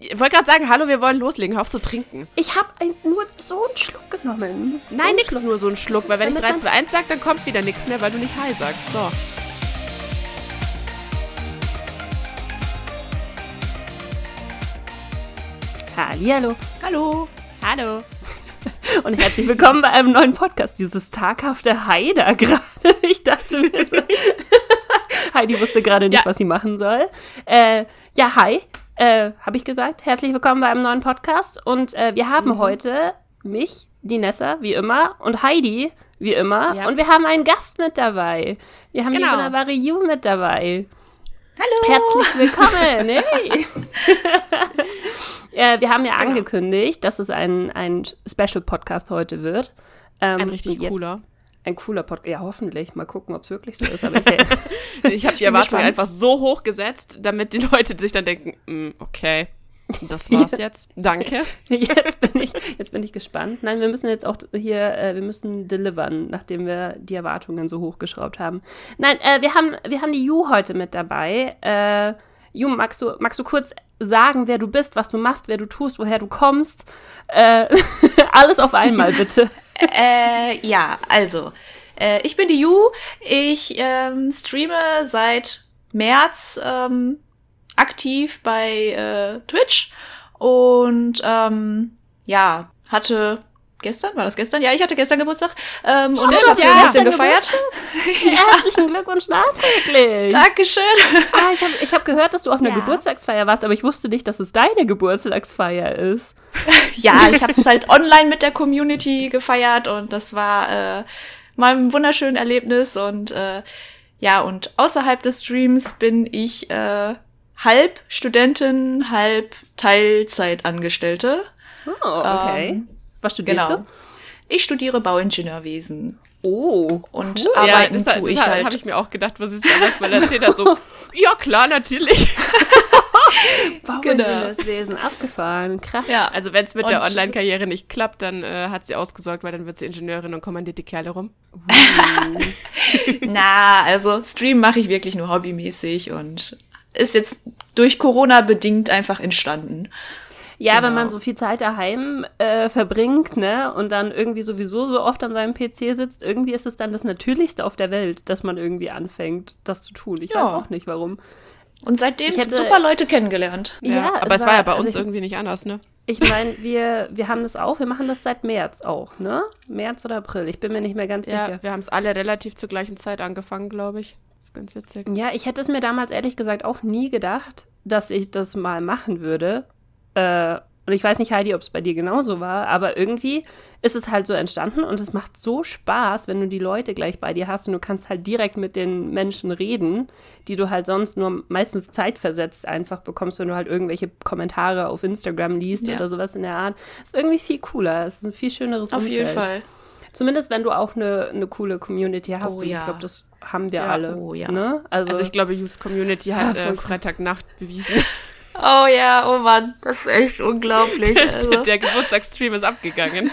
Ich wollte gerade sagen, hallo, wir wollen loslegen. Hör auf zu trinken. Ich habe nur so einen Schluck genommen. Nein, so nix, nur so einen Schluck. Weil wenn Damit ich 3, 2, 1 sage, dann kommt wieder nichts mehr, weil du nicht Hi sagst. So. Hallihallo. Hallo. Hallo. Und herzlich willkommen bei einem neuen Podcast. Dieses taghafte Hi da gerade. Ich dachte mir so. Heidi wusste gerade nicht, Ja. was sie machen soll. Äh, ja, hi. Äh, habe ich gesagt. Herzlich willkommen bei einem neuen Podcast. Und äh, wir haben Mhm. heute mich, die Nessa, wie immer, und Heidi, wie immer. Ja. Und wir haben einen Gast mit dabei. Wir haben Genau. die wunderbare Ju mit dabei. Hallo. Herzlich willkommen. Hey. äh, wir haben ja Genau. angekündigt, dass es ein, ein Special-Podcast heute wird. Ähm, Ein richtig cooler. Ein cooler Podcast. Ja, hoffentlich. Mal gucken, ob es wirklich so ist. Aber ich Ich habe die Erwartungen einfach so hoch gesetzt, damit die Leute sich dann denken, "Mm, okay, das war's jetzt. Danke. jetzt, bin ich, jetzt bin ich gespannt. Nein, wir müssen jetzt auch hier, äh, wir müssen delivern, nachdem wir die Erwartungen so hochgeschraubt haben. Nein, äh, wir, haben, wir haben die Ju heute mit dabei. Äh, Ju, magst du, magst du kurz sagen, wer du bist, was du machst, wer du tust, woher du kommst? Äh, alles auf einmal, bitte. Äh, ja, also, äh, ich bin die Ju. Ich ähm, streame seit März ähm, aktiv bei äh, Twitch und ähm, ja, hatte gestern, war das gestern? Ja, ich hatte gestern Geburtstag ähm, und ich habe ja. ein bisschen gefeiert. Herzlichen Glückwunsch nachträglich. Dankeschön. Ah, ich habe ich hab gehört, dass du auf einer Ja. Geburtstagsfeier warst, aber ich wusste nicht, dass es deine Geburtstagsfeier ist. Ja, ich habe es halt online mit der Community gefeiert und das war äh, mal ein wunderschönes Erlebnis und äh, ja, und außerhalb des Streams bin ich äh, halb Studentin, halb Teilzeitangestellte. Oh, okay. Ähm, Was studierst Genau. du? Ich studiere Bauingenieurwesen Oh, und cool. arbeiten das, tue das ich habe halt. ich mir auch gedacht, was ist da was, weil er erzählt hat so, ja klar, natürlich. Bauingenieurwesen, abgefahren, krass. Ja, Also wenn es mit der Und- Online-Karriere nicht klappt, dann äh, hat sie ausgesorgt, weil dann wird sie Ingenieurin und kommandiert die Kerle rum. na, also Stream mache ich wirklich nur hobbymäßig und ist jetzt durch Corona bedingt einfach entstanden. Ja, wenn Genau. man so viel Zeit daheim äh, verbringt, ne, und dann irgendwie sowieso so oft an seinem PC sitzt, irgendwie ist es dann das Natürlichste auf der Welt, dass man irgendwie anfängt, das zu tun. Ich Ja. weiß auch nicht warum. Und seitdem Ich hätte- super Leute kennengelernt. Ja, aber es war, ja bei uns also ich, irgendwie nicht anders, ne? Ich meine, wir, wir haben das auch, wir machen das seit März auch, ne? März oder April, ich bin mir nicht mehr ganz Ja, sicher. wir haben es alle relativ zur gleichen Zeit angefangen, glaube ich. Das ist ganz witzig. Ja, ich hätte es mir damals ehrlich gesagt auch nie gedacht, dass ich das mal machen würde. Äh, und ich weiß nicht, Heidi, ob es bei dir genauso war, aber irgendwie ist es halt so entstanden und es macht so Spaß, wenn du die Leute gleich bei dir hast und du kannst halt direkt mit den Menschen reden, die du halt sonst nur meistens zeitversetzt einfach bekommst, wenn du halt irgendwelche Kommentare auf Instagram liest Ja. oder sowas in der Art. Ist irgendwie viel cooler, ist ein viel schöneres Auf jeden Umfeld. Fall. Zumindest wenn du auch eine, eine coole Community hast. Oh und ich ja. glaube, das haben wir Ja, alle. oh ja. Ne? Also, Also ich glaube, Youth Community hat äh. Freitagnacht bewiesen. Oh ja, oh Mann, das ist echt unglaublich. Also, Der Geburtstagsstream ist abgegangen.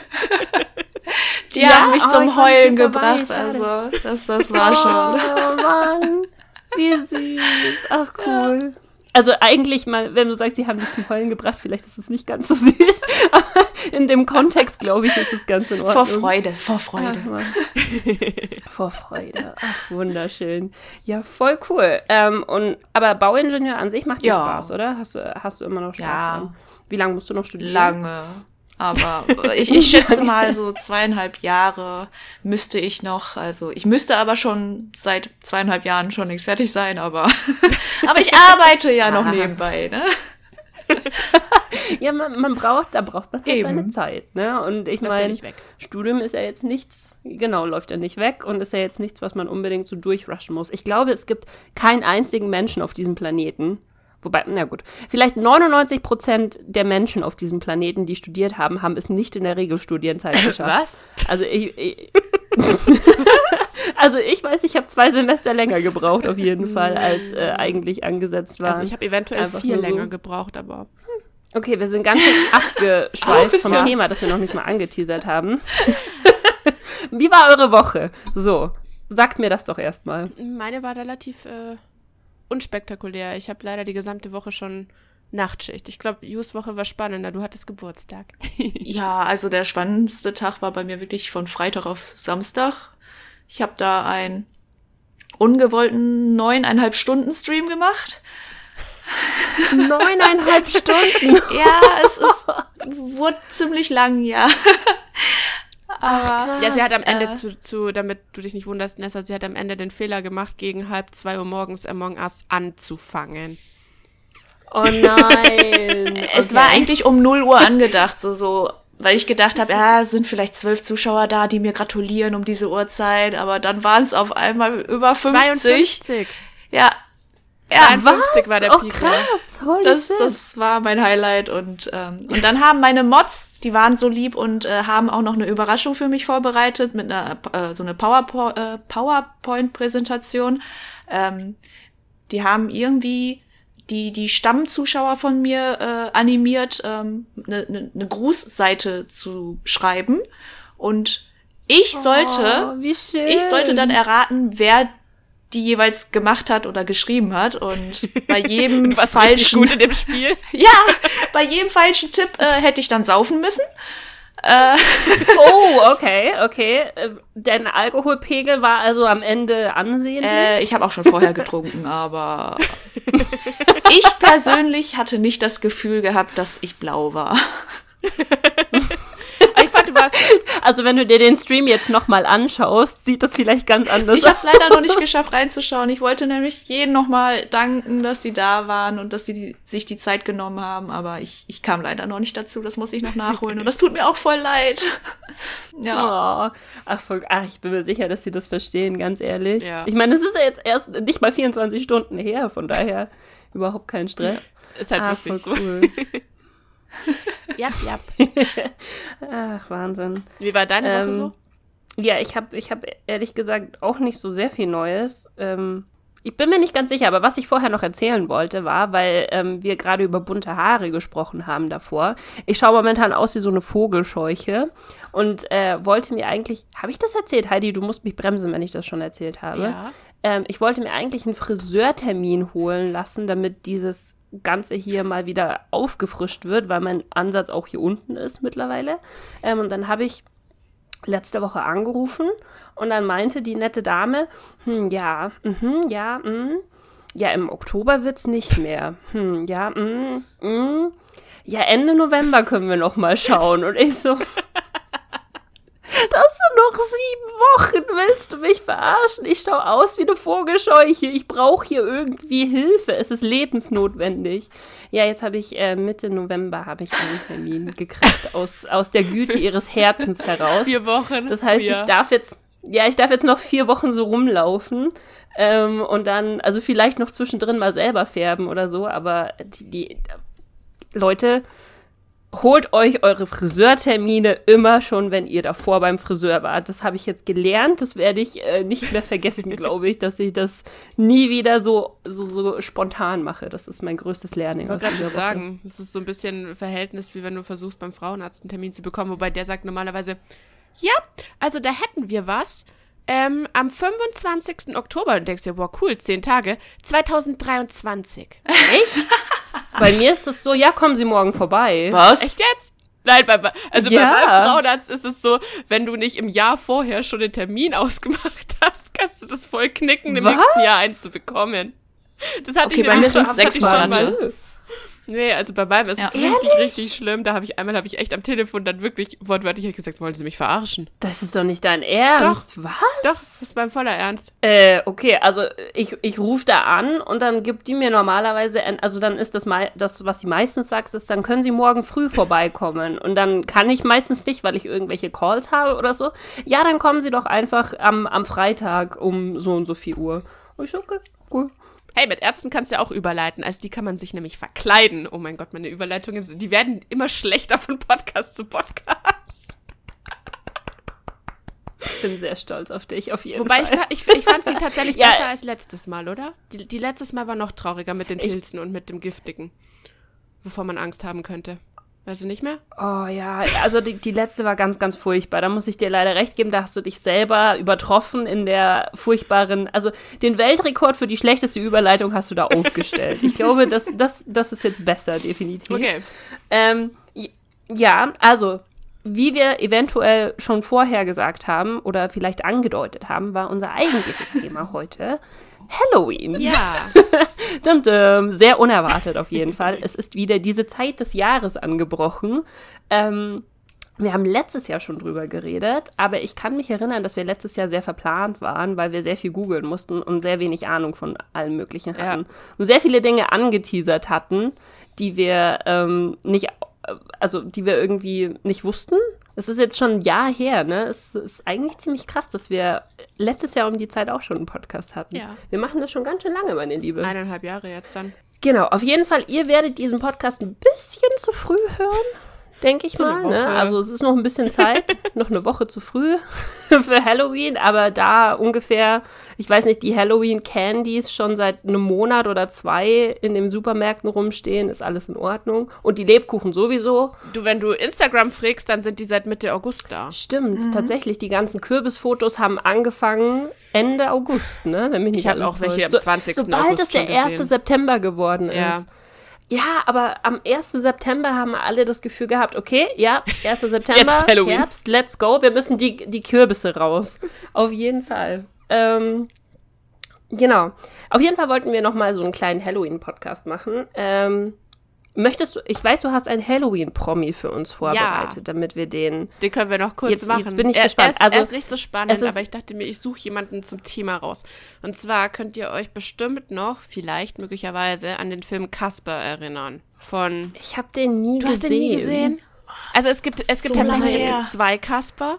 die Ja, haben mich oh, zum Heulen dabei, gebracht. schade. Also, das, das war schon. Oh Mann, wie süß. Ach cool. Also eigentlich mal, wenn du sagst, sie haben dich zum Heulen gebracht, vielleicht ist es nicht ganz so süß, aber in dem Kontext, glaube ich, ist es ganz in Ordnung. Vor Freude, vor Freude. Ach. Vor Freude. Ach, wunderschön. Ja, voll cool. Ähm, und, aber Bauingenieur an sich macht dir Ja. Spaß, oder? Hast du, hast du immer noch Spaß Ja. dran? Wie lange musst du noch studieren? Lange. Aber ich, ich schätze mal so zweieinhalb Jahre müsste ich noch. Also ich müsste aber schon seit zweieinhalb Jahren schon nichts fertig sein, aber, aber ich arbeite ja noch Ah. nebenbei, ne? Ja, man, man braucht, da braucht man halt seine Zeit, ne? Und ich ja meine. Studium ist ja jetzt nichts, genau, läuft ja nicht weg und ist ja jetzt nichts, was man unbedingt so durchrushen muss. Ich glaube, es gibt keinen einzigen Menschen auf diesem Planeten, wobei, na gut, vielleicht 99 Prozent der Menschen auf diesem Planeten, die studiert haben, haben es nicht in der Regelstudienzeit geschafft. Was? Also ich, ich also ich weiß, ich habe zwei Semester länger gebraucht auf jeden Fall, als äh, eigentlich angesetzt war. Also ich habe eventuell Einfach so. länger gebraucht, aber Okay, wir sind ganz schön abgeschweift Oh, vom ja. Thema, das wir noch nicht mal angeteasert haben. Wie war eure Woche? So, sagt mir das doch erstmal. meine war relativ äh, unspektakulär. Ich habe leider die gesamte Woche schon Nachtschicht. Ich glaube, Jus Woche war spannender. Du hattest Geburtstag. Ja, also der spannendste Tag war bei mir wirklich von Freitag auf Samstag. Ich habe da einen ungewollten neuneinhalb Stunden Stream gemacht. Neuneinhalb Stunden. Ja, es ist, wurde ziemlich lang, ja. Aber ja, sie hat am äh, Ende zu, zu, damit du dich nicht wunderst, Nessa, sie hat am Ende den Fehler gemacht, gegen halb zwei Uhr morgens Among Us anzufangen. Oh nein. Es Okay. war eigentlich um 0 Uhr angedacht, so, so, weil ich gedacht habe, ja, es sind vielleicht zwölf Zuschauer da, die mir gratulieren um diese Uhrzeit, aber dann waren es auf einmal über 50. 52. Ja. Ja, 52 war der oh, Peak. krass. Holy das, shit. das war mein Highlight und ähm, und dann haben meine Mods, die waren so lieb und äh, haben auch noch eine Überraschung für mich vorbereitet mit einer äh, so eine PowerPo äh, PowerPoint-Präsentation. Ähm, die haben irgendwie die die Stammzuschauer von mir äh, animiert, ähm, eine ne, ne Grußseite zu schreiben und ich sollte Oh, ich sollte dann erraten, wer die jeweils gemacht hat oder geschrieben hat. Und bei jedem Du warst falschen, gut in dem Spiel. ja, bei jedem falschen Tipp äh, hätte ich dann saufen müssen. Äh, Oh, okay, okay. Äh, Dein Alkoholpegel war also am Ende ansehnlich. äh, ich habe auch schon vorher getrunken, aber ich persönlich hatte nicht das Gefühl gehabt, dass ich blau war. Ich warst. Also wenn du dir den Stream jetzt nochmal anschaust, sieht das vielleicht ganz anders Ich habe es leider noch nicht geschafft reinzuschauen. Ich wollte nämlich jeden nochmal danken, dass die da waren und dass die, die sich die Zeit genommen haben, aber ich, ich kam leider noch nicht dazu. Das muss ich noch nachholen und das tut mir auch voll leid. ja. Oh, ach, voll, ach, ich bin mir sicher, dass sie das verstehen, ganz ehrlich. Ja. Ich meine, es ist ja jetzt erst nicht mal 24 Stunden her, von daher überhaupt kein Stress. Ist halt Ah, wirklich cool. Ja, ja. Ach, Wahnsinn. Wie war deine Woche Ähm, so? Ja, ich habe ich hab ehrlich gesagt auch nicht so sehr viel Neues. Ähm, ich bin mir nicht ganz sicher, aber was ich vorher noch erzählen wollte, war, weil ähm, wir gerade über bunte Haare gesprochen haben davor. Ich schaue momentan aus wie so eine Vogelscheuche und äh, wollte mir eigentlich, habe ich das erzählt, Heidi? Du musst mich bremsen, wenn ich das schon erzählt habe. Ja. Ähm, ich wollte mir eigentlich einen Friseurtermin holen lassen, damit dieses Ganze hier mal wieder aufgefrischt wird, weil mein Ansatz auch hier unten ist mittlerweile. Ähm, und dann habe ich letzte Woche angerufen und dann meinte die nette Dame, hm, ja, mhm, ja, mm, ja, im Oktober wird's nicht mehr. Hm, ja, mm, mm, ja, Ende November können wir noch mal schauen. Und ich so, noch sieben Wochen, willst du mich verarschen? Ich schaue aus wie eine Vogelscheuche. Ich brauche hier irgendwie Hilfe. Es ist lebensnotwendig. Ja, jetzt habe ich äh, Mitte November habe ich einen Termin gekriegt aus, aus der Güte ihres Herzens heraus. Vier Wochen. Das heißt, ja. ich darf jetzt, ja, ich darf jetzt noch vier Wochen so rumlaufen ähm, und dann, also vielleicht noch zwischendrin mal selber färben oder so, aber die, die Leute, holt euch eure Friseurtermine immer schon, wenn ihr davor beim Friseur wart. Das habe ich jetzt gelernt, das werde ich äh, nicht mehr vergessen, glaube ich, dass ich das nie wieder so, so, so spontan mache. Das ist mein größtes Learning. Ich wollte gerade sagen, es ist so ein bisschen ein Verhältnis, wie wenn du versuchst, beim Frauenarzt einen Termin zu bekommen, wobei der sagt normalerweise, ja, also da hätten wir was. Ähm, am 25. Oktober, und denkst dir, wow, cool, zehn Tage, 2023. Echt? Bei mir ist es so, ja, kommen Sie morgen vorbei. Was? Echt jetzt? Nein, bei, also Ja. bei meinem Frauenarzt ist es so, wenn du nicht im Jahr vorher schon den Termin ausgemacht hast, kannst du das voll knicken, im nächsten Jahr einen zu bekommen. Das hatte Okay, ich bei mir schon- sechs Monate. Nee, also bei meinem ist Ja. es richtig, richtig schlimm. Da habe ich einmal habe ich echt am Telefon dann wirklich wortwörtlich gesagt, wollen Sie mich verarschen? Das ist doch nicht dein Ernst. Was? Doch, das ist beim voller Ernst. Äh, okay, also ich, ich rufe da an und dann gibt die mir normalerweise, ein- also dann ist das, das, was sie meistens sagt, ist, dann können sie morgen früh vorbeikommen. Und dann kann ich meistens nicht, weil ich irgendwelche Calls habe oder so. Ja, dann kommen sie doch einfach am, am Freitag um so und so viel Uhr. Und ich so, okay, cool. Hey, mit Ärzten kannst du ja auch überleiten. Also die kann man sich nämlich verkleiden. Oh mein Gott, meine Überleitungen, sind- die werden immer schlechter von Podcast zu Podcast. Ich bin sehr stolz auf dich, auf jeden Wobei ich, Fall. fa- ich, ich fand sie tatsächlich Ja. besser als letztes Mal, oder? Die, die letztes Mal war noch trauriger mit den Ich- Pilzen und mit dem Giftigen. Wovor man Angst haben könnte. Weißt du nicht mehr? Oh ja, also die, die letzte war ganz, ganz furchtbar. Da muss ich dir leider recht geben, da hast du dich selber übertroffen in der furchtbaren, also den Weltrekord für die schlechteste Überleitung hast du da aufgestellt. Ich glaube, das, das, das ist jetzt besser, definitiv. Okay. Ähm, ja, also, wie wir eventuell schon vorher gesagt haben oder vielleicht angedeutet haben, war unser eigentliches Thema heute Halloween. Ja. Dum -dum. Sehr unerwartet auf jeden Fall. Es ist wieder diese Zeit des Jahres angebrochen. Ähm, wir haben letztes Jahr schon drüber geredet, aber ich kann mich erinnern, dass wir letztes Jahr sehr verplant waren, weil wir sehr viel googeln mussten und sehr wenig Ahnung von allem Möglichen Ja. hatten. Und sehr viele Dinge angeteasert hatten, die wir ähm, nicht, also die wir irgendwie nicht wussten. Es ist jetzt schon ein Jahr her, ne? Es ist eigentlich ziemlich krass, dass wir letztes Jahr um die Zeit auch schon einen Podcast hatten. Ja. Wir machen das schon ganz schön lange, meine Liebe. Eineinhalb Jahre jetzt dann. Genau, auf jeden Fall, ihr werdet diesen Podcast ein bisschen zu früh hören, denke ich So mal. Ne? Also es ist noch ein bisschen Zeit, noch eine Woche zu früh für Halloween, aber da ungefähr, ich weiß nicht, die Halloween-Candies schon seit einem Monat oder zwei in den Supermärkten rumstehen, ist alles in Ordnung. Und die Lebkuchen sowieso. Du, wenn du Instagram frägst, dann sind die seit Mitte August da. Stimmt, tatsächlich, die ganzen Kürbisfotos haben angefangen Ende August, ne? Wenn mich nicht Ich hab alles auch welche am 20. Sobald August es der schon 1. gesehen. September geworden ist. Ja, aber am 1. September haben alle das Gefühl gehabt, okay, ja, 1. September. Herbst, let's go, wir müssen die, die Kürbisse raus. Auf jeden Fall. Ähm, genau. Auf jeden Fall wollten wir noch mal so einen kleinen Halloween-Podcast machen. Ähm, möchtest du, ich weiß, du hast einen Halloween-Promi für uns vorbereitet, damit wir den Den können wir noch kurz Jetzt- machen. jetzt bin ich er, gespannt. Er ist, Also, er ist nicht so spannend, ist- aber ich dachte mir, ich suche jemanden zum Thema raus. Und zwar könnt ihr euch bestimmt noch, vielleicht möglicherweise, an den Film Casper erinnern. Von. Ich habe den nie Du hast gesehen. den nie gesehen? Also es gibt, es gibt so tatsächlich, es gibt zwei Casper.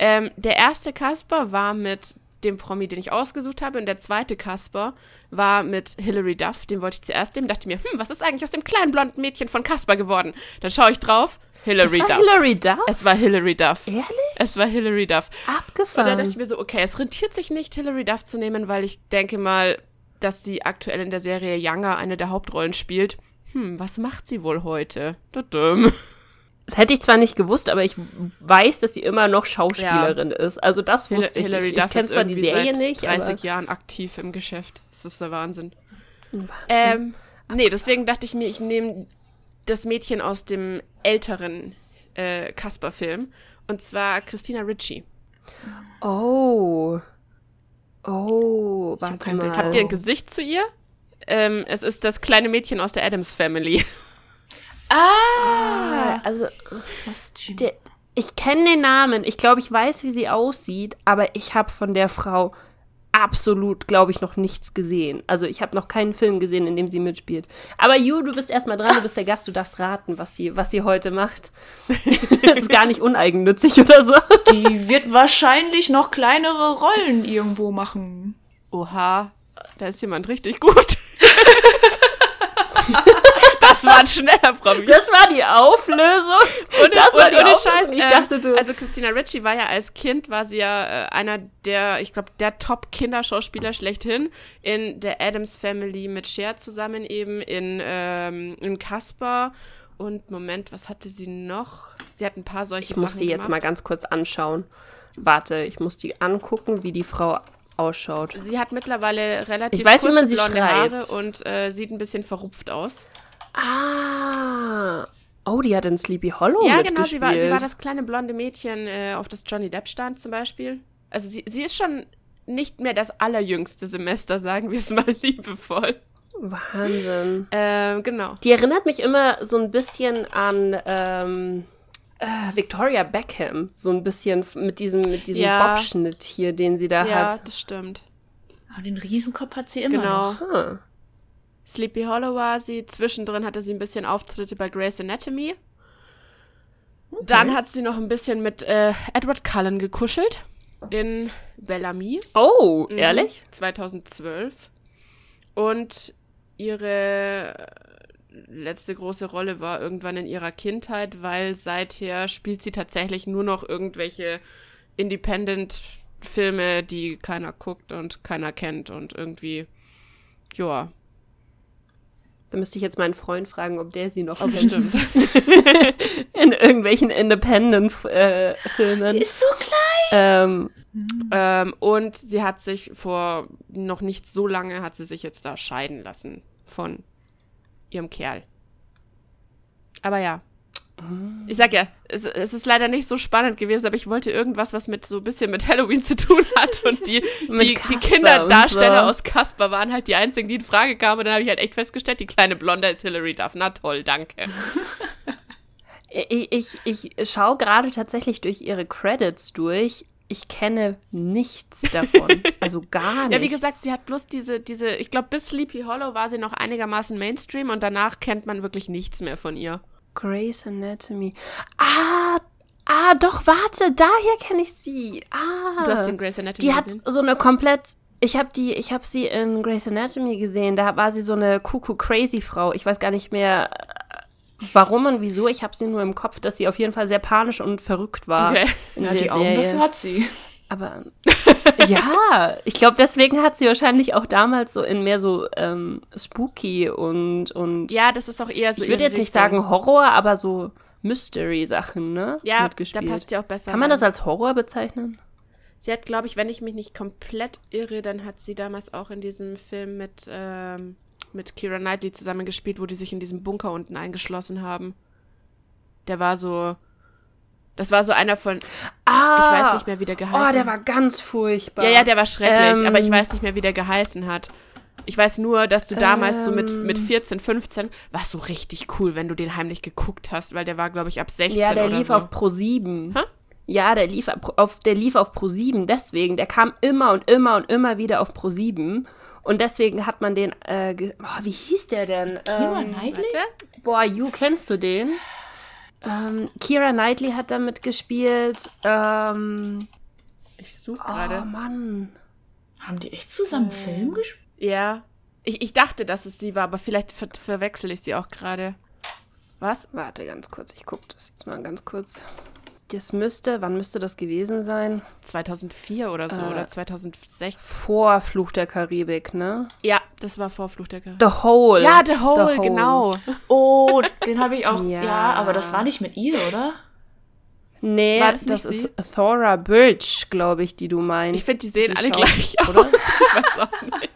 Ähm, der erste Casper war mit dem Promi, den ich ausgesucht habe, und der zweite Casper war mit Hilary Duff. Den wollte ich zuerst nehmen. Dachte mir, hm, was ist eigentlich aus dem kleinen blonden Mädchen von Casper geworden? Dann schaue ich drauf. Hilary Duff. Hilary Duff? Es war Hilary Duff. Ehrlich? Es war Hilary Duff. Und dann Abgefahren. dachte ich mir so, okay, es rentiert sich nicht, Hilary Duff zu nehmen, weil ich denke mal, dass sie aktuell in der Serie Younger eine der Hauptrollen spielt. Hm, was macht sie wohl heute? Tudum. Das hätte ich zwar nicht gewusst, aber ich weiß, dass sie immer noch Schauspielerin ist. Also das wusste ich. Hilary ich Duff ich kenne zwar die Serie seit nicht, 30 aber Jahren aktiv im Geschäft. Das ist der Wahnsinn. Ähm, nee, deswegen dachte ich mir, ich nehme das Mädchen aus dem älteren äh, Casper-Film. Und zwar Christina Ritchie. oh. Oh, warte kein mal. Bild. Habt ihr ein Gesicht zu ihr? Ähm, es ist das kleine Mädchen aus der Adams Family. Ah! Also, Kostüm. der, ich kenne den Namen. Ich glaube, ich weiß, wie sie aussieht, aber ich habe von der Frau absolut, glaube ich, noch nichts gesehen. Also ich habe noch keinen Film gesehen, in dem sie mitspielt. Aber Ju, du bist erstmal dran, du bist der Gast, du darfst raten, was sie, was sie heute macht. das ist gar nicht uneigennützig oder so. Die wird wahrscheinlich noch kleinere Rollen irgendwo machen. Oha, da ist jemand richtig gut. das war ein schneller Promi. Das war die Auflösung. Ohne, das war die ohne. Scheiß. Ich äh, dachte, du. Also Christina Ritchie war ja als Kind, war sie ja äh, einer der, ich glaube, der Top-Kinderschauspieler schlechthin. In der Adams Family mit Cher zusammen eben, in, ähm, in Casper. Und Moment, was hatte sie noch? Sie hat ein paar solche ich muss Sachen die jetzt mal gemacht. ganz kurz anschauen. Warte, ich muss die angucken, wie die Frau ausschaut. Sie hat mittlerweile relativ Ich weiß, wie kurze man sie blonde schreibt. Haare und äh, sieht ein bisschen verrupft aus. Ah. Oh, die hat in Sleepy Hollow ja, genau, sie war, sie war das kleine blonde Mädchen, äh, auf das Johnny Depp stand zum Beispiel. Also sie, sie ist schon nicht mehr das allerjüngste Semester, sagen wir es mal liebevoll. Wahnsinn. Ähm, genau. Die erinnert mich immer so ein bisschen an ähm, äh, Victoria Beckham. So ein bisschen mit diesem, mit diesem Ja. Bobschnitt hier, den sie da Ja, hat. das stimmt. Aber den Riesenkopf hat sie immer Genau. noch. Ah. Sleepy Hollow war sie. Zwischendrin hatte sie ein bisschen Auftritte bei Grey's Anatomy. Dann hat sie noch ein bisschen mit äh, Edward Cullen gekuschelt in Bellamy. Oh, Mhm. ehrlich? 2012. Und ihre letzte große Rolle war irgendwann in ihrer Kindheit, weil seither spielt sie tatsächlich nur noch irgendwelche Independent-Filme, die keiner guckt und keiner kennt und irgendwie, ja, Da müsste ich jetzt meinen Freund fragen, ob der sie noch oh, kennt. bestimmt. irgendwelchen Independent-Filmen. Die ist so klein. ähm, Ähm, und sie hat sich vor noch nicht so lange, hat sie sich jetzt da scheiden lassen von ihrem Kerl. Aber ja. Ich sag ja, es, es ist leider nicht so spannend gewesen, aber ich wollte irgendwas, was mit so ein bisschen mit Halloween zu tun hat. Und die, die, die Kinderdarsteller so. aus Casper waren halt die einzigen, die in Frage kamen. Und dann habe ich halt echt festgestellt, die kleine Blonde ist Hilary Duff. Na toll, danke. ich, ich, ich schaue gerade tatsächlich durch ihre Credits durch. Ich kenne nichts davon. Also gar nichts. Ja, wie gesagt, sie hat bloß diese, diese, ich glaube, bis Sleepy Hollow war sie noch einigermaßen Mainstream und danach kennt man wirklich nichts mehr von ihr. Grey's Anatomy. Ah, ah, doch, warte, daher kenne ich sie. Ah. Du hast den Grey's Anatomy Die hat gesehen? so eine komplett. Ich habe die, ich habe sie in Grey's Anatomy gesehen. Da war sie so eine Kuckuck crazy Frau. Ich weiß gar nicht mehr, warum und wieso. Ich habe sie nur im Kopf, dass sie auf jeden Fall sehr panisch und verrückt war Okay. in Ja, die Augen Serie. dafür hat sie. Aber ja, ich glaube, deswegen hat sie wahrscheinlich auch damals so in mehr so ähm, spooky und und Ja, das ist auch eher so. ich würde jetzt nicht sagen Horror, aber so Mystery-Sachen, ne? Ja, da passt sie auch besser. Kann man das als Horror bezeichnen? Sie hat, glaube ich, wenn ich mich nicht komplett irre, dann hat sie damals auch in diesem Film mit, ähm, mit Kira Knightley zusammengespielt, wo die sich in diesem Bunker unten eingeschlossen haben. Der war so. Das war so einer von. Ah, Ich weiß nicht mehr, wie der geheißen Oh, der war ganz furchtbar. Ja, ja, der war schrecklich, Ähm, aber ich weiß nicht mehr, wie der geheißen hat. Ich weiß nur, dass du damals so mit, Ähm. mit 14, 15 war so richtig cool, wenn du den heimlich geguckt hast, weil der war, glaube ich, ab 16 Ja, der oder lief so. auf Pro 7. Hä? Ja, der lief auf, der lief auf Pro 7, deswegen. Der kam immer und immer und immer wieder auf Pro 7. Und deswegen hat man den, äh, oh, wie hieß der denn? Kira ähm, Knightley? Warte. Boah, you, kennst du den? Ähm, Kira Knightley hat da mitgespielt. Ähm, Ich suche oh, gerade. Mann. Haben die echt zusammen Film gespielt? Ja. Ich, ich dachte, dass es sie war, aber vielleicht ver verwechsel ich sie auch gerade. Was? Warte ganz kurz, ich gucke das jetzt mal ganz kurz. Das müsste, wann müsste das gewesen sein? 2004 oder so, Äh. oder 2006. Vor Fluch der Karibik, ne? Ja, das war vor Fluch der Karibik. The Hole. Ja, The Hole, genau. Oh, den habe ich auch. Ja. ja. aber das war nicht mit ihr, oder? Nee, War das das, ist Thora Birch, glaube ich, die du meinst. Ich finde, die sehen Die alle Schau- gleich aus. oder? Ich weiß auch nicht.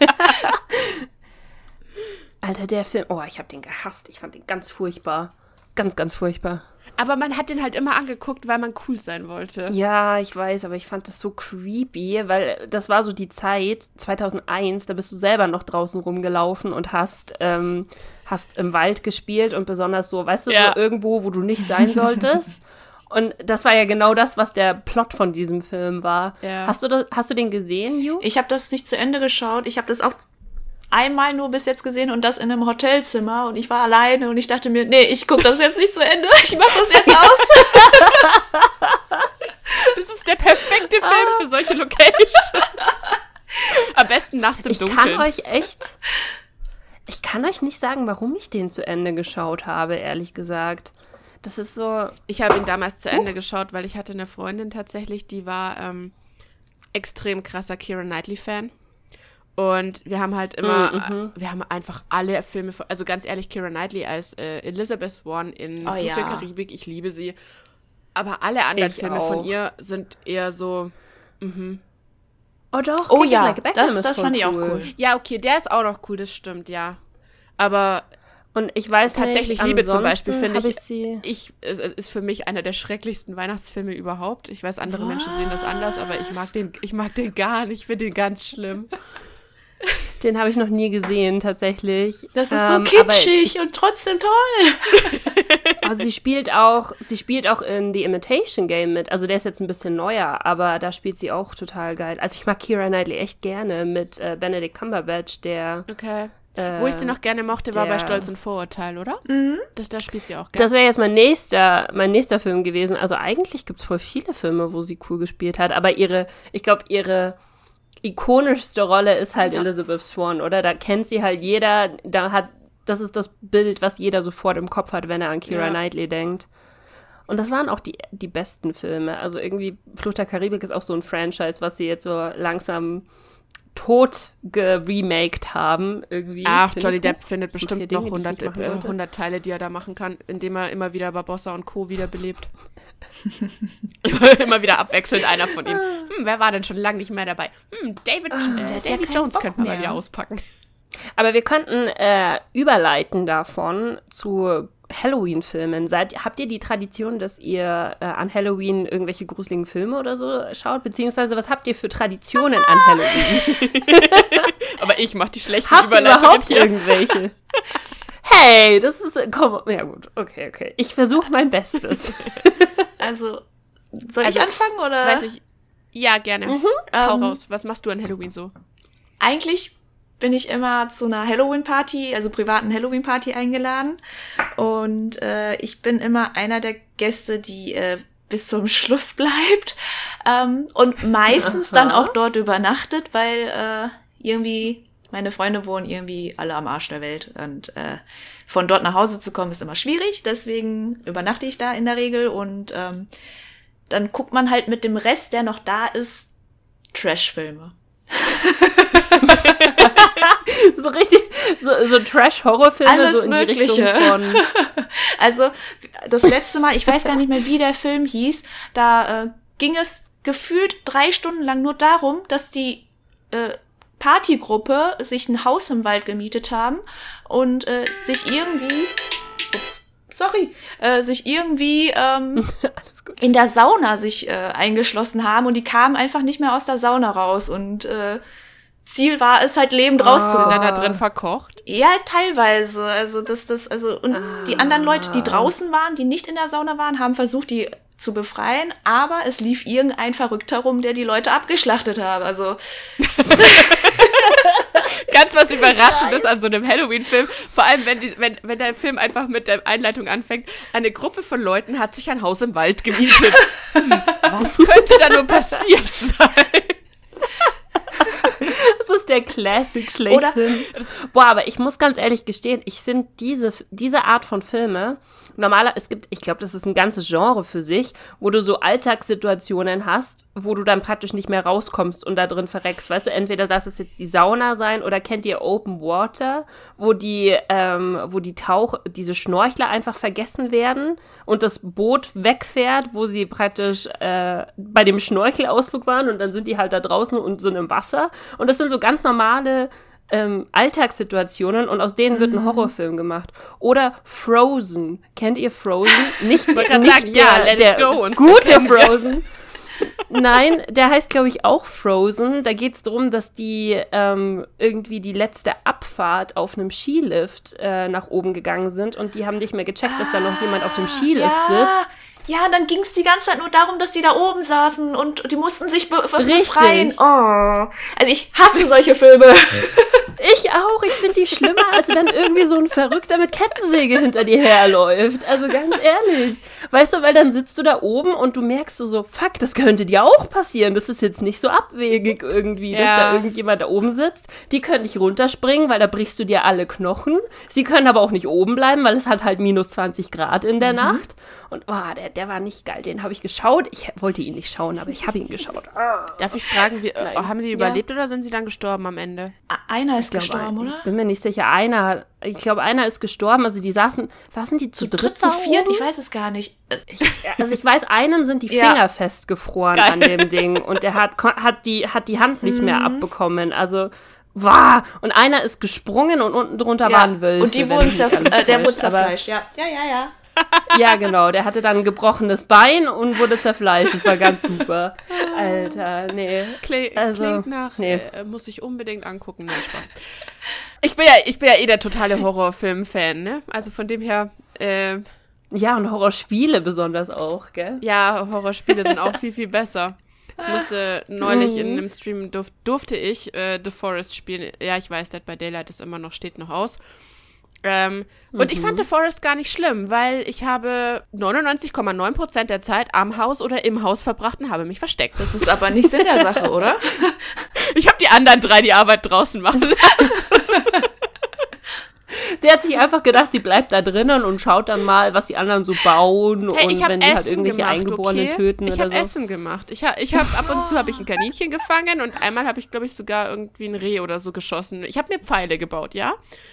Alter, der Film. Oh, ich habe den gehasst. Ich fand den ganz furchtbar. Ganz, ganz furchtbar. Aber man hat den halt immer angeguckt, weil man cool sein wollte. Ja, ich weiß, aber ich fand das so creepy, weil das war so die Zeit, 2001, da bist du selber noch draußen rumgelaufen und hast, ähm, hast im Wald gespielt und besonders so, weißt du, Ja. so irgendwo, wo du nicht sein solltest. Und das war ja genau das, was der Plot von diesem Film war. Ja. Hast, du das, hast du den gesehen, Ju? Ich habe das nicht zu Ende geschaut. Ich habe das auch einmal nur bis jetzt gesehen und das in einem Hotelzimmer und ich war alleine und ich dachte mir, nee, ich gucke das jetzt nicht zu Ende. Ich mach das jetzt aus. Das ist der perfekte Film für solche Locations. Am besten nachts im Ich Dunkeln. kann euch echt. Ich kann euch nicht sagen, warum ich den zu Ende geschaut habe, ehrlich gesagt. Das ist so. Ich habe ihn damals zu Ende geschaut, weil ich hatte eine Freundin tatsächlich, die war ähm, extrem krasser Kira Knightley-Fan. Und wir haben halt immer, Mhm, äh, wir haben einfach alle Filme, von, also ganz ehrlich, Kira Knightley als äh, Elizabeth Swan in Oh Fluch der ja. Karibik, ich liebe sie. Aber alle anderen Ich Filme von auch. ihr sind eher so, Oh doch, Oh It ja, Like das, ist das fand ich auch cool. ja, okay, der ist auch noch cool, das stimmt, ja. Aber Und ich weiß Tatsächlich nicht, Liebe zum Beispiel, finde ich- sie. ich, es ist für mich einer der schrecklichsten Weihnachtsfilme überhaupt. Ich weiß, andere Menschen sehen das anders, aber ich mag den, ich mag den gar nicht, ich finde den ganz schlimm. Den habe ich noch nie gesehen, tatsächlich. Das ist Ähm, so aber kitschig und trotzdem toll. Aber sie spielt auch, sie spielt auch in The Imitation Game mit. Also der ist jetzt ein bisschen neuer, aber da spielt sie auch total geil. Also ich mag Kira Knightley echt gerne mit äh, Benedict Cumberbatch, der. Okay. Äh, Wo ich sie noch gerne mochte, war bei der- Stolz und Vorurteil, oder? Mhm. Das, da spielt sie auch gerne. Das wäre jetzt mein nächster, mein nächster Film gewesen. Also eigentlich gibt es voll viele Filme, wo sie cool gespielt hat, aber ihre, ich glaube, ihre ikonischste Rolle ist halt Elizabeth Swan, oder? Da kennt sie halt jeder, da hat, das ist das Bild, was jeder sofort im Kopf hat, wenn er an Kira Ja. Knightley denkt. Und das waren auch die, die besten Filme. Also irgendwie Flucht der Karibik ist auch so ein Franchise, was sie jetzt so langsam tot geremaked haben, irgendwie. Ach, Johnny gut. Depp findet bestimmt noch die ich 100, nicht machen äh, sollte. 100 Teile, die er da machen kann, indem er immer wieder Barbossa und Co. wiederbelebt. immer wieder abwechselnd einer von ihnen. Hm, wer war denn schon lange nicht mehr dabei? Hm, David, äh, David Jones Bock könnte man mal wieder auspacken. Aber wir könnten äh, überleiten davon zu Halloween-Filmen. Seid, habt ihr die Tradition, dass ihr äh, an Halloween irgendwelche gruseligen Filme oder so schaut? Beziehungsweise was habt ihr für Traditionen an Halloween? Aber ich mach die schlechten habt ihr Überleitungen überhaupt hier. irgendwelche? Hey, das ist. Komm, ja gut, okay, okay. Ich versuche mein Bestes. Also, soll Also, ich anfangen oder? Weiß ich. Ja, gerne. Hau Ähm, raus. Was machst du an Halloween so? Eigentlich bin ich immer zu einer Halloween-Party, also privaten Halloween-Party eingeladen. Und äh, ich bin immer einer der Gäste, die äh, bis zum Schluss bleibt. Ähm, und meistens dann Aha. auch dort übernachtet, weil äh, irgendwie meine Freunde wohnen irgendwie alle am Arsch der Welt. Und äh, von dort nach Hause zu kommen ist immer schwierig. Deswegen übernachte ich da in der Regel. Und ähm, dann guckt man halt mit dem Rest, der noch da ist, Trash-Filme. so richtig, so, so Trash-Horrorfilme, so in die Richtung Mögliche. von. Also das letzte Mal, ich weiß gar nicht mehr, wie der Film hieß, da äh, ging es gefühlt drei Stunden lang nur darum, dass die äh, Partygruppe sich ein Haus im Wald gemietet haben und äh, sich irgendwie, ups, sorry, äh, sich irgendwie ähm, in der Sauna sich äh, eingeschlossen haben und die kamen einfach nicht mehr aus der Sauna raus und äh, Ziel war es halt lebend Ah. rauszukommen. Sind dann da drin verkocht? Ja, teilweise. Also das, das, also und die anderen Leute, die draußen waren, die nicht in der Sauna waren, haben versucht, die zu befreien, aber es lief irgendein Verrückter rum, der die Leute abgeschlachtet hat. Also Ganz was Überraschendes an so einem Halloween-Film. Vor allem, wenn, die, wenn, wenn der Film einfach mit der Einleitung anfängt. Eine Gruppe von Leuten hat sich ein Haus im Wald gemietet. Hm, was könnte da nur passiert sein? Ist der Classic schlechthin. Boah, aber ich muss ganz ehrlich gestehen, ich finde diese, diese Art von Filme, normaler, es gibt, ich glaube, das ist ein ganzes Genre für sich, wo du so Alltagssituationen hast, wo du dann praktisch nicht mehr rauskommst und da drin verreckst. Weißt du, entweder das ist jetzt die Sauna sein oder kennt ihr Open Water, wo die, ähm, wo die Tauch, diese Schnorchler einfach vergessen werden und das Boot wegfährt, wo sie praktisch äh, bei dem Schnorchelausflug waren und dann sind die halt da draußen und so im Wasser. Und das sind so ganz normale ähm, Alltagssituationen und aus denen wird ein Horrorfilm gemacht. Oder Frozen. Kennt ihr Frozen? Nicht, grad nicht sagen, ja, go und so gute. Frozen. Nein, der heißt, glaube ich, auch Frozen. Da geht es darum, dass die ähm, irgendwie die letzte Abfahrt auf einem Skilift äh, nach oben gegangen sind und die haben nicht mehr gecheckt, dass da noch jemand auf dem Skilift ja, sitzt. Ja, dann ging es die ganze Zeit nur darum, dass die da oben saßen und die mussten sich be befreien. Oh. Also ich hasse solche Filme. Ich auch. Ich finde die schlimmer, als wenn irgendwie so ein Verrückter mit Kettensäge hinter dir herläuft. Also ganz ehrlich. Weißt du, weil dann sitzt du da oben und du merkst so, so fuck, das könnte dir auch passieren. Das ist jetzt nicht so abwegig irgendwie, dass Ja. da irgendjemand da oben sitzt. Die können nicht runterspringen, weil da brichst du dir alle Knochen. Sie können aber auch nicht oben bleiben, weil es hat halt minus 20 Grad in der Nacht. Und oh, der, der war nicht geil. Den habe ich geschaut. Ich wollte ihn nicht schauen, aber ich habe ihn geschaut. Darf ich fragen, wie, äh, Nein. haben sie überlebt oder sind sie dann gestorben am Ende? Einer ist Ich glaube, gestorben, oder? Ich bin mir nicht sicher. Einer, ich glaube, einer ist gestorben. Also die saßen, saßen die zu, dritt, zu da viert, oben? ich weiß es gar nicht. Äh, Also ich weiß, einem sind die Ja. Finger festgefroren an dem Ding und der hat, hat, die, hat die Hand nicht mehr abbekommen. Also, wow. Und einer ist gesprungen und unten drunter waren Wölfe. und die wurden zerf äh, der wurde zerfleischt, ja. Ja, ja, ja. Ja, genau. Der hatte dann ein gebrochenes Bein und wurde zerfleischt. Das war ganz super. Alter, nee. Kle Also, klingt nach, nee. äh, muss ich unbedingt angucken. Nein, Spaß. Ich bin ja, ich bin ja eh der totale Horrorfilm-Fan, ne? Also von dem her, äh, Ja, und Horrorspiele besonders auch, gell? ja, Horrorspiele sind auch viel, viel besser. Ich musste neulich in einem Stream, durf, durfte ich äh, The Forest spielen. Ja, ich weiß, Dead by Daylight ist immer noch, steht noch aus. Ähm, Und ich fand The Forest gar nicht schlimm, weil ich habe 99,9% der Zeit am Haus oder im Haus verbracht und habe mich versteckt. Das ist aber nicht Sinn der Sache, oder? Ich habe die anderen drei die Arbeit draußen machen lassen. sie hat sich einfach gedacht, sie bleibt da drinnen und schaut dann mal, was die anderen so bauen Hey, und ich hab wenn die halt Essen irgendwelche gemacht, Eingeborenen okay? töten Ich oder habe so. Essen gemacht. Ich, ha, ich habe ab und zu habe ich ein Kaninchen gefangen und einmal habe ich, glaube ich, sogar irgendwie ein Reh oder so geschossen. Ich habe mir Pfeile gebaut, ja.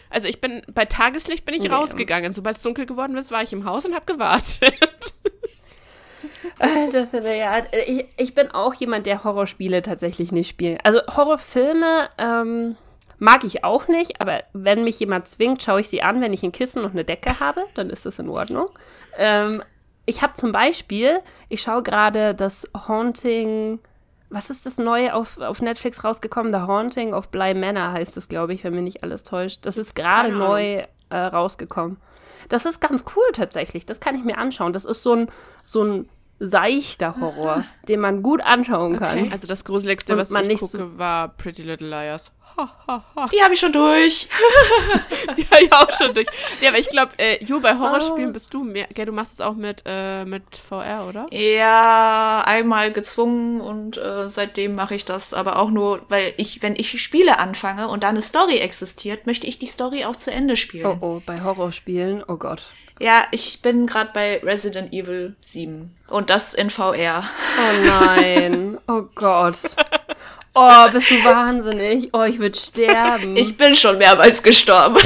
Also ich bin bei Tageslicht bin ich Nee. rausgegangen. Sobald es dunkel geworden ist, war ich im Haus und habe gewartet. Alter, Philipp, ja, ich, ich bin auch jemand, der Horrorspiele tatsächlich nicht spielt. Also Horrorfilme ähm, mag ich auch nicht, aber wenn mich jemand zwingt, schaue ich sie an, wenn ich ein Kissen und eine Decke habe, dann ist das in Ordnung. Ähm, ich habe zum Beispiel, ich schaue gerade das Haunting, was ist das neue auf, auf Netflix rausgekommen? The Haunting of Bly Manor heißt es, glaube ich, wenn mich nicht alles täuscht. Das ist gerade neu äh, rausgekommen. Das ist ganz cool tatsächlich. Das kann ich mir anschauen. Das ist so ein, so ein seichter Horror, den man gut anschauen kann. Also das Gruseligste, Und was man ich nicht gucke, so- war Pretty Little Liars. Die habe ich schon durch. Die habe ich auch schon durch. Ja, aber ich glaube, äh, Ju, bei Ah. Horrorspielen bist du mehr. Gell, du machst es auch mit, äh, mit VR, oder? Ja, einmal gezwungen und äh, seitdem mache ich das aber auch nur, weil ich, wenn ich Spiele anfange und da eine Story existiert, möchte ich die Story auch zu Ende spielen. Oh oh, bei Horrorspielen, oh Gott. Ja, ich bin gerade bei Resident Evil 7 und das in VR. Oh nein, oh Gott. Oh, bist du wahnsinnig? Oh, ich würde sterben. Ich bin schon mehrmals gestorben.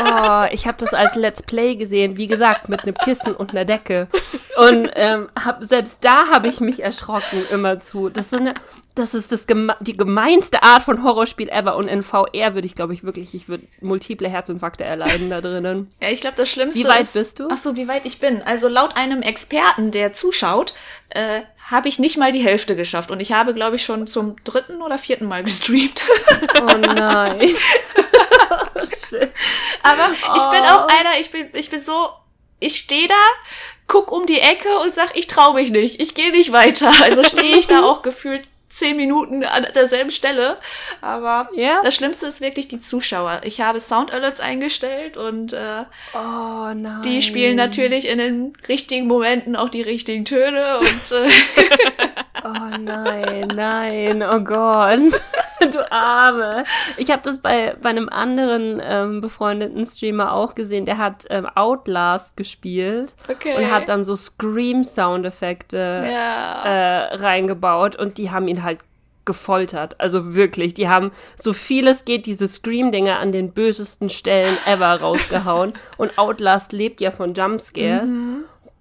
Oh, ich habe das als Let's Play gesehen, wie gesagt, mit einem Kissen und einer Decke. Und ähm, hab, selbst da habe ich mich erschrocken immer zu. Das, sind, das ist das geme die gemeinste Art von Horrorspiel ever. Und in VR würde ich, glaube ich, wirklich, ich würde multiple Herzinfarkte erleiden da drinnen. Ja, ich glaube, das Schlimmste Wie weit ist, bist du? Ach so, wie weit ich bin. Also laut einem Experten, der zuschaut, äh, habe ich nicht mal die Hälfte geschafft. Und ich habe, glaube ich, schon zum dritten oder vierten Mal gestreamt. Oh nein. oh, shit. Aber ich bin Oh. auch einer, ich bin, ich bin so, ich stehe da, guck um die Ecke und sag, ich trau mich nicht, ich gehe nicht weiter. Also stehe ich da auch gefühlt zehn Minuten an derselben Stelle. Aber Ja? das Schlimmste ist wirklich die Zuschauer. Ich habe Sound Alerts eingestellt und äh, Oh die spielen natürlich in den richtigen Momenten auch die richtigen Töne und äh, Oh nein, nein, oh Gott. Du Arme. Ich habe das bei, bei einem anderen ähm, befreundeten Streamer auch gesehen. Der hat ähm, Outlast gespielt Okay. und hat dann so Scream-Soundeffekte ja. äh, reingebaut und die haben ihn halt gefoltert. Also wirklich, die haben so viel es geht diese Scream-Dinger an den bösesten Stellen ever rausgehauen. Und Outlast lebt ja von Jumpscares.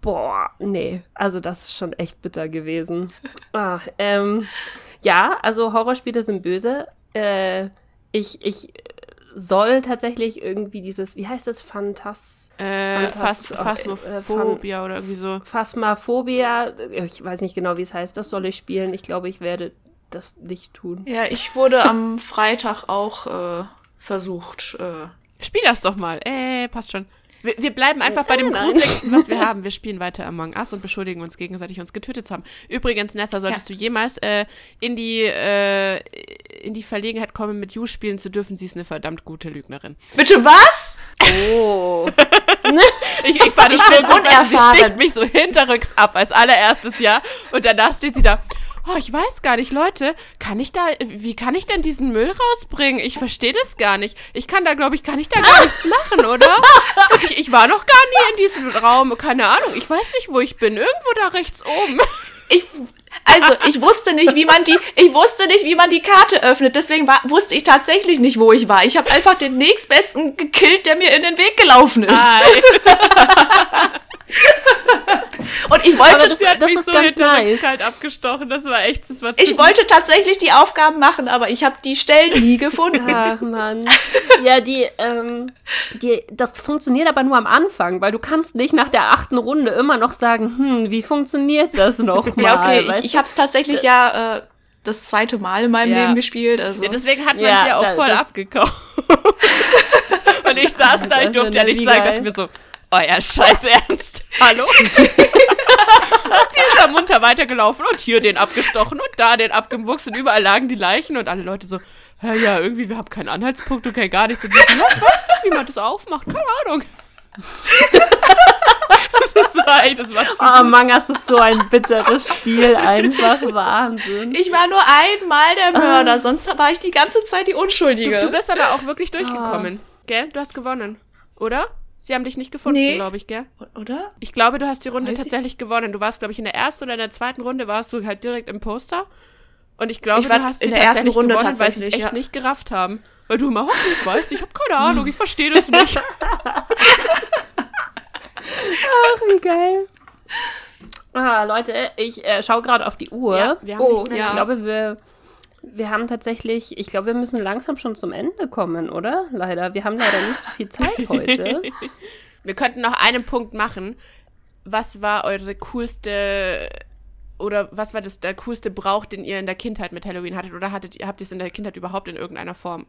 Boah, nee, also das ist schon echt bitter gewesen. Ah, ähm, ja, also Horrorspiele sind böse. Äh, ich, ich soll tatsächlich irgendwie dieses, wie heißt das, Phantas... Äh, Phas Phantas- Phasmophobia oder irgendwie so. Phasmaphobia, ich weiß nicht genau, wie es heißt, das soll ich spielen. Ich glaube, ich werde das nicht tun. ja, ich wurde am Freitag auch äh, versucht. Äh, Spiel das doch mal. Äh, passt schon. Wir, wir bleiben einfach bei dem. Gruseligsten, was wir haben. Wir spielen weiter Among Us und beschuldigen uns gegenseitig, uns getötet zu haben. Übrigens, Nessa, solltest du jemals äh, in, die, äh, in die Verlegenheit kommen, mit You spielen zu dürfen, sie ist eine verdammt gute Lügnerin. Bitte was? Oh. Ich, ich fand Ich so gut, sie sticht mich so hinterrücks ab als allererstes Jahr. Und danach steht sie da. Oh, ich weiß gar nicht, Leute, kann ich da, wie kann ich denn diesen Müll rausbringen? Ich verstehe das gar nicht. Ich kann da, glaube ich, kann ich da gar nichts machen, oder? Ich, ich war noch gar nie in diesem Raum, keine Ahnung. Ich weiß nicht, wo ich bin. Irgendwo da rechts oben. Ich, also, ich wusste nicht, wie man die, ich wusste nicht, wie man die Karte öffnet. Deswegen war, wusste ich tatsächlich nicht, wo ich war. Ich habe einfach den nächstbesten gekillt, der mir in den Weg gelaufen ist. Und ich wollte, Aber das- hat mich ist so ganz nice. kalt abgestochen. Das war echt, das war ich wollte tatsächlich die Aufgaben machen, aber ich habe die Stellen nie gefunden. Ach Mann. Ja, die, ähm, die, das funktioniert aber nur am Anfang, weil du kannst nicht nach der achten Runde immer noch sagen, hm, wie funktioniert das nochmal? Ja, okay, weißt ich, ich habe es tatsächlich ja äh, das zweite Mal in meinem Ja. Leben gespielt. Also. Ja, deswegen hat man Ja, sie ja auch da- voll das- abgekauft. Und ich saß da, ich Das durfte ja ja wie sagen, geil. dachte mir so, euer Scheiß Ernst. Hallo? Und sie ist da munter weitergelaufen und hier den abgestochen und da den abgemuchst und überall lagen die Leichen und alle Leute so, ja, ja, irgendwie, wir haben keinen Anhaltspunkt und kein gar nichts. Und ich, so, ja, ich weiß nicht, wie man das aufmacht, keine Ahnung. das war, ey, das war zu Oh, Mangas ist so ein bitteres Spiel, einfach Wahnsinn. ich war nur einmal der Mörder, sonst war ich die ganze Zeit die Unschuldige. Du bist aber auch wirklich durchgekommen, gell? Du hast gewonnen. oder? Sie haben dich nicht gefunden, Nee. glaube ich, gell? Oder? Ich glaube, du hast die Runde Weiß ich- tatsächlich gewonnen. Du warst, glaube ich, in der ersten oder in der zweiten Runde warst du halt direkt im Poster. Und ich glaube, Ich du hast in der ersten tatsächlich Runde gewonnen, weil sie es tatsächlich, echt ja. nicht gerafft haben. Weil du immer, ich weiß, ich habe keine Ahnung, ich verstehe das nicht. Ach, wie geil. Ah, Leute, ich äh, schaue gerade auf die Uhr. Ja, wir haben oh, nicht mehr ich glaube, wir, wir haben tatsächlich, ich glaube, wir müssen langsam schon zum Ende kommen, oder? Leider. Wir haben leider nicht so viel Zeit heute. Wir könnten noch einen Punkt machen. Was war eure coolste oder was war das der coolste Brauch, den ihr in der Kindheit mit Halloween hattet? Oder hattet habt ihr es in der Kindheit überhaupt in irgendeiner Form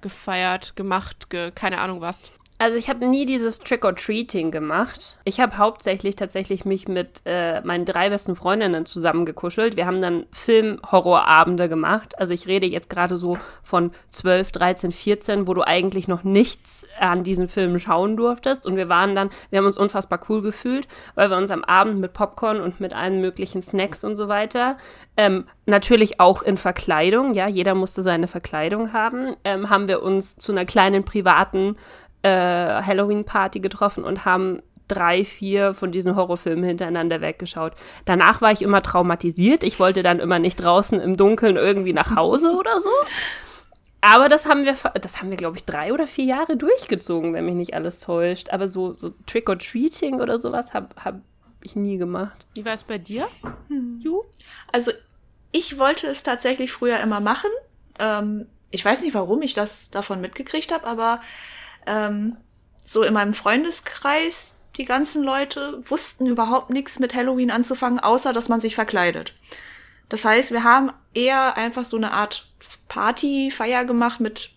gefeiert, gemacht, ge, keine Ahnung was? Also ich habe nie dieses Trick-or-Treating gemacht. Ich habe hauptsächlich tatsächlich mich mit äh, meinen drei besten Freundinnen zusammengekuschelt. Wir haben dann Film-Horrorabende gemacht. Also ich rede jetzt gerade so von 12, 13, 14, wo du eigentlich noch nichts an diesen Filmen schauen durftest. Und wir waren dann, wir haben uns unfassbar cool gefühlt, weil wir uns am Abend mit Popcorn und mit allen möglichen Snacks und so weiter, ähm, natürlich auch in Verkleidung, ja, jeder musste seine Verkleidung haben, ähm, haben wir uns zu einer kleinen privaten äh, Halloween-Party getroffen und haben drei, vier von diesen Horrorfilmen hintereinander weggeschaut. Danach war ich immer traumatisiert. Ich wollte dann immer nicht draußen im Dunkeln irgendwie nach Hause oder so. Aber das haben wir, das haben wir, glaube ich, drei oder vier Jahre durchgezogen, wenn mich nicht alles täuscht. Aber so, so Trick-or-Treating oder sowas habe hab ich nie gemacht. Wie war es bei dir? Hm. Ju? Also, ich wollte es tatsächlich früher immer machen. Ähm, ich weiß nicht, warum ich das davon mitgekriegt habe, aber ähm, so in meinem Freundeskreis, die ganzen Leute wussten überhaupt nichts mit Halloween anzufangen, außer dass man sich verkleidet. Das heißt, wir haben eher einfach so eine Art Party-Feier gemacht mit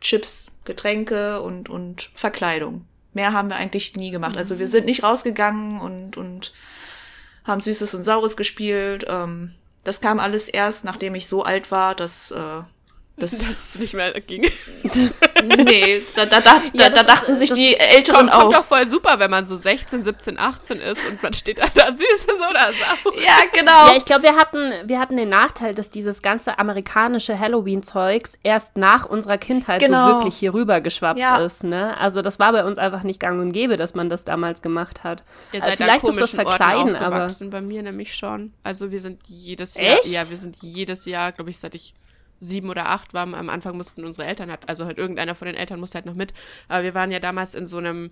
Chips, Getränke und, und Verkleidung. Mehr haben wir eigentlich nie gemacht. Also wir sind nicht rausgegangen und, und haben Süßes und Saures gespielt. Ähm, das kam alles erst, nachdem ich so alt war, dass äh, das, Dass es nicht mehr ging. nee, da, da, da, Ja, da, ist, dachten äh, sich die Älteren Kommt, kommt auch. doch voll super, wenn man so 16, 17, 18 ist und man steht da, da Süßes oder Saures. Ja, genau. Ja, ich glaube, wir hatten, wir hatten den Nachteil, dass dieses ganze amerikanische Halloween-Zeugs erst nach unserer Kindheit Genau. so wirklich hier rüber geschwappt Ja. ist. Ne? Also das war bei uns einfach nicht gang und gäbe, dass man das damals gemacht hat. Ihr Äh, seid an Vielleicht noch das komischen Orten Verkleiden, aber bei mir nämlich schon. Also wir sind jedes Jahr, Echt? ja, wir sind jedes Jahr, glaube ich, seit ich sieben oder acht war, am Anfang mussten unsere Eltern halt, also halt irgendeiner von den Eltern musste halt noch mit. Aber wir waren ja damals in so einem,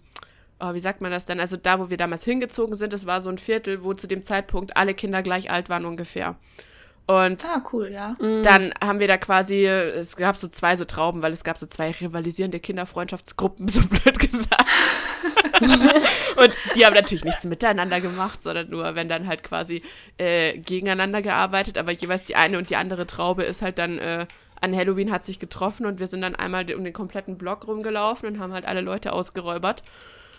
oh, wie sagt man das denn? Also da, wo wir damals hingezogen sind, das war so ein Viertel, wo zu dem Zeitpunkt alle Kinder gleich alt waren ungefähr. Und ah, cool, ja. dann haben wir da quasi, es gab so zwei so Trauben, weil es gab so zwei rivalisierende Kinderfreundschaftsgruppen, so blöd gesagt. Und die haben natürlich nichts miteinander gemacht, sondern nur, wenn dann halt quasi äh, gegeneinander gearbeitet, aber jeweils die eine und die andere Traube ist halt dann äh, an Halloween hat sich getroffen und wir sind dann einmal um den kompletten Block rumgelaufen und haben halt alle Leute ausgeräubert.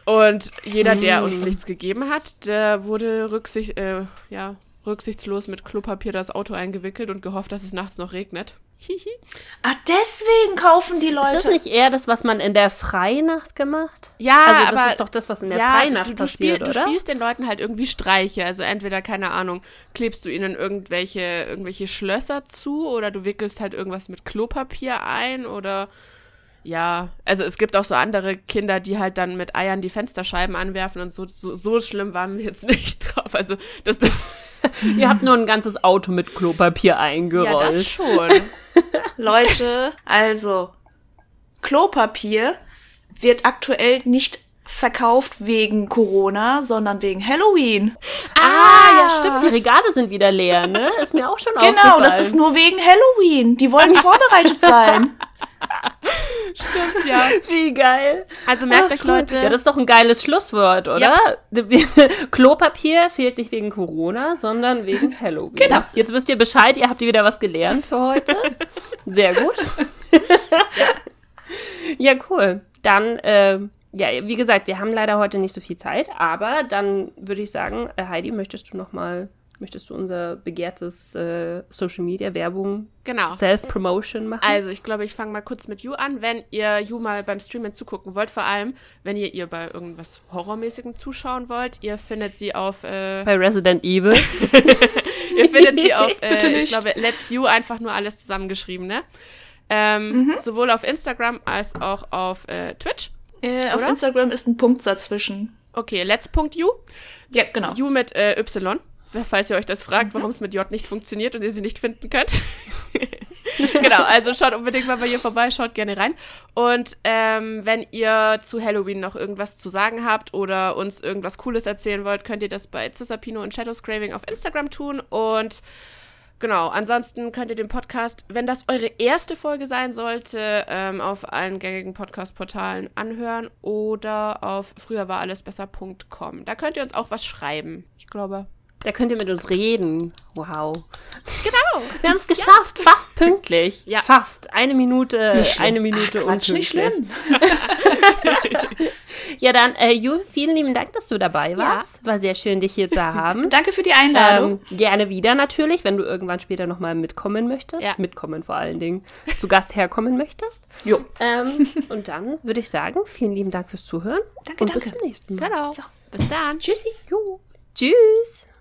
Und jeder, der uns nichts gegeben hat, der wurde rücksicht, äh, ja, rücksichtslos mit Klopapier das Auto eingewickelt und gehofft, dass es nachts noch regnet. Hihi. Ah, deswegen kaufen die ist das Leute. nicht eher das, was man in der Freinacht gemacht? Ja, also das aber ist doch das, was in der ja, Freinacht du, du, passiert, spiel, oder? du spielst den Leuten halt irgendwie Streiche. Also entweder, keine Ahnung, klebst du ihnen irgendwelche, irgendwelche Schlösser zu oder du wickelst halt irgendwas mit Klopapier ein oder ja, also es gibt auch so andere Kinder, die halt dann mit Eiern die Fensterscheiben anwerfen und so, so, so schlimm waren wir jetzt nicht drauf. Also das, Ihr habt nur ein ganzes Auto mit Klopapier eingerollt. ja, das schon. Leute, also Klopapier wird aktuell nicht verkauft wegen Corona, sondern wegen Halloween. Ah, ja, stimmt. Die Regale sind wieder leer, ne? Ist mir auch schon Genau, aufgefallen. das ist nur wegen Halloween. Die wollen vorbereitet sein. Stimmt, ja. Wie geil. Also merkt Ach, euch. Leute. Ja, das ist doch ein geiles Schlusswort, oder? Klopapier fehlt nicht wegen Corona, sondern wegen Halloween. Genau. Jetzt wisst ihr Bescheid, ihr habt ihr wieder was gelernt für heute. Sehr gut. ja, cool. Dann, ähm, ja, wie gesagt, wir haben leider heute nicht so viel Zeit, aber dann würde ich sagen, äh, Heidi, möchtest du noch mal, möchtest du unser begehrtes äh, Social Media Werbung, Genau. Self-Promotion machen? Also, ich glaube, ich fange mal kurz mit You an. Wenn ihr You mal beim Streamen zugucken wollt, vor allem, wenn ihr ihr bei irgendwas Horrormäßigem zuschauen wollt, ihr findet sie auf, äh, Bei Resident Evil. ihr findet sie auf, Bitte äh, ich glaube, Let's You einfach nur alles zusammengeschrieben, ne? Ähm, Sowohl auf Instagram als auch auf äh, Twitch. Äh, auf? Instagram ist ein Punkt dazwischen. Okay, let's.you. Ja, genau. You mit äh, Y. Falls ihr euch das fragt, warum es mit J nicht funktioniert und ihr sie nicht finden könnt. genau, also schaut unbedingt mal bei ihr vorbei, schaut gerne rein. Und ähm, wenn ihr zu Halloween noch irgendwas zu sagen habt oder uns irgendwas Cooles erzählen wollt, könnt ihr das bei Cisapino und Shadows Craving auf Instagram tun. Und genau, ansonsten könnt ihr den Podcast, wenn das eure erste Folge sein sollte, ähm, auf allen gängigen Podcast-Portalen anhören oder auf früherwarallesbesser.com. Da könnt ihr uns auch was schreiben. Ich glaube, Da könnt ihr mit uns reden. Wow. Genau. Wir haben es geschafft, fast pünktlich. Ja. Fast. Eine Minute, eine Minute Ach, Quatsch, nicht schlimm. Ja, dann, äh, Ju, vielen lieben Dank, dass du dabei Ja. warst. War sehr schön, dich hier zu haben. Danke für die Einladung. Ähm, gerne wieder natürlich, wenn du irgendwann später nochmal mitkommen möchtest. Ja. Mitkommen vor allen Dingen. Zu Gast herkommen möchtest. jo. Ähm, und dann würde ich sagen, vielen lieben Dank fürs Zuhören. Danke, und bis danke. zum nächsten Mal. Genau. Bis dann. Tschüssi. Jo. Tschüss.